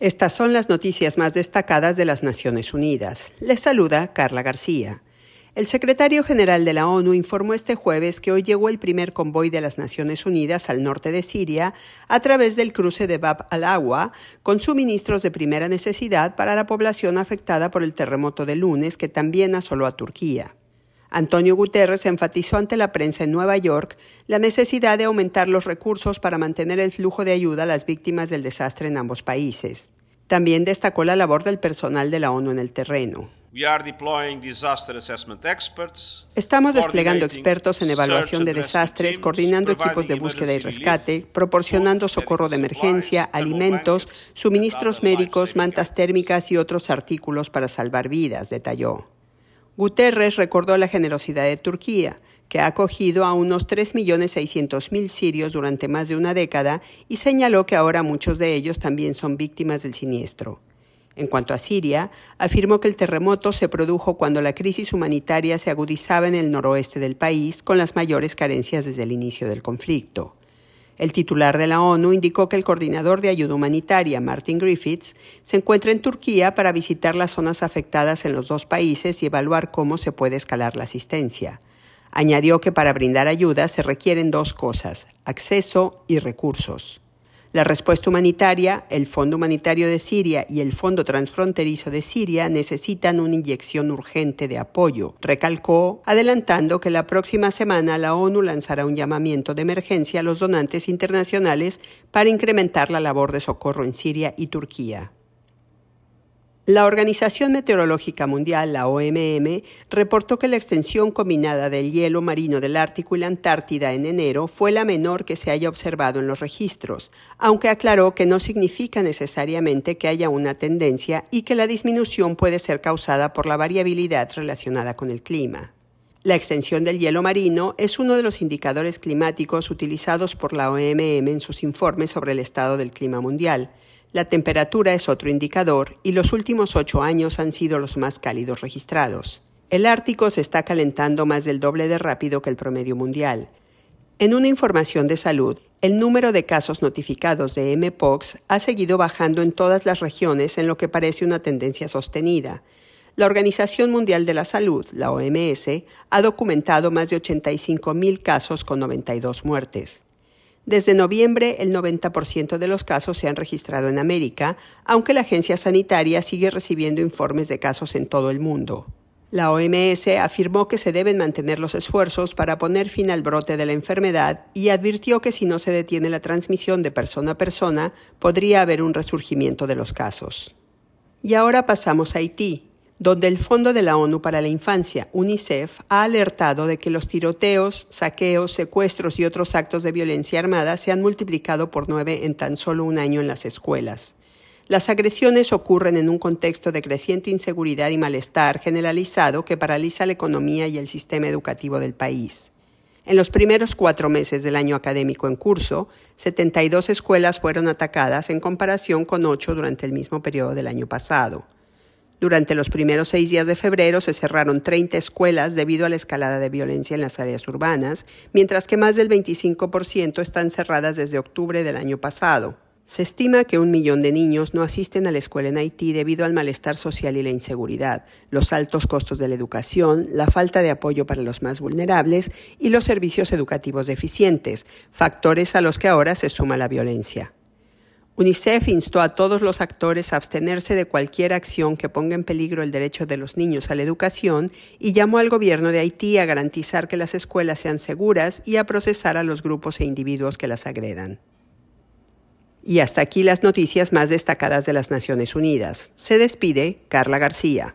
Estas son las noticias más destacadas de las Naciones Unidas. Les saluda Carla García. El secretario general de la ONU informó este jueves que hoy llegó el primer convoy de las Naciones Unidas al norte de Siria a través del cruce de Bab al-Awa con suministros de primera necesidad para la población afectada por el terremoto de lunes que también asoló a Turquía. Antonio Guterres enfatizó ante la prensa en Nueva York la necesidad de aumentar los recursos para mantener el flujo de ayuda a las víctimas del desastre en ambos países. También destacó la labor del personal de la ONU en el terreno. Estamos desplegando expertos en evaluación de desastres, coordinando equipos de búsqueda y rescate, proporcionando socorro de emergencia, alimentos, suministros médicos, mantas térmicas y otros artículos para salvar vidas, detalló. Guterres recordó la generosidad de Turquía, que ha acogido a unos 3.600.000 sirios durante más de una década y señaló que ahora muchos de ellos también son víctimas del siniestro. En cuanto a Siria, afirmó que el terremoto se produjo cuando la crisis humanitaria se agudizaba en el noroeste del país con las mayores carencias desde el inicio del conflicto. El titular de la ONU indicó que el coordinador de ayuda humanitaria, Martin Griffiths, se encuentra en Turquía para visitar las zonas afectadas en los dos países y evaluar cómo se puede escalar la asistencia. Añadió que para brindar ayuda se requieren dos cosas, acceso y recursos. La respuesta humanitaria, el Fondo Humanitario de Siria y el Fondo Transfronterizo de Siria necesitan una inyección urgente de apoyo, recalcó, adelantando que la próxima semana la ONU lanzará un llamamiento de emergencia a los donantes internacionales para incrementar la labor de socorro en Siria y Turquía. La Organización Meteorológica Mundial, la OMM, reportó que la extensión combinada del hielo marino del Ártico y la Antártida en enero fue la menor que se haya observado en los registros, aunque aclaró que no significa necesariamente que haya una tendencia y que la disminución puede ser causada por la variabilidad relacionada con el clima. La extensión del hielo marino es uno de los indicadores climáticos utilizados por la OMM en sus informes sobre el estado del clima mundial, la temperatura es otro indicador y los últimos ocho años han sido los más cálidos registrados. El Ártico se está calentando más del doble de rápido que el promedio mundial. En una información de salud, el número de casos notificados de MPOX ha seguido bajando en todas las regiones en lo que parece una tendencia sostenida. La Organización Mundial de la Salud, la OMS, ha documentado más de 85.000 casos con 92 muertes. Desde noviembre, el 90% de los casos se han registrado en América, aunque la agencia sanitaria sigue recibiendo informes de casos en todo el mundo. La OMS afirmó que se deben mantener los esfuerzos para poner fin al brote de la enfermedad y advirtió que si no se detiene la transmisión de persona a persona, podría haber un resurgimiento de los casos. Y ahora pasamos a Haití, donde el Fondo de la ONU para la Infancia, UNICEF, ha alertado de que los tiroteos, saqueos, secuestros y otros actos de violencia armada se han multiplicado por nueve en tan solo un año en las escuelas. Las agresiones ocurren en un contexto de creciente inseguridad y malestar generalizado que paraliza la economía y el sistema educativo del país. En los primeros cuatro meses del año académico en curso, 72 escuelas fueron atacadas en comparación con ocho durante el mismo periodo del año pasado. Durante los primeros seis días de febrero se cerraron 30 escuelas debido a la escalada de violencia en las áreas urbanas, mientras que más del 25% están cerradas desde octubre del año pasado. Se estima que un millón de niños no asisten a la escuela en Haití debido al malestar social y la inseguridad, los altos costos de la educación, la falta de apoyo para los más vulnerables y los servicios educativos deficientes, factores a los que ahora se suma la violencia. UNICEF instó a todos los actores a abstenerse de cualquier acción que ponga en peligro el derecho de los niños a la educación y llamó al gobierno de Haití a garantizar que las escuelas sean seguras y a procesar a los grupos e individuos que las agredan. Y hasta aquí las noticias más destacadas de las Naciones Unidas. Se despide Carla García.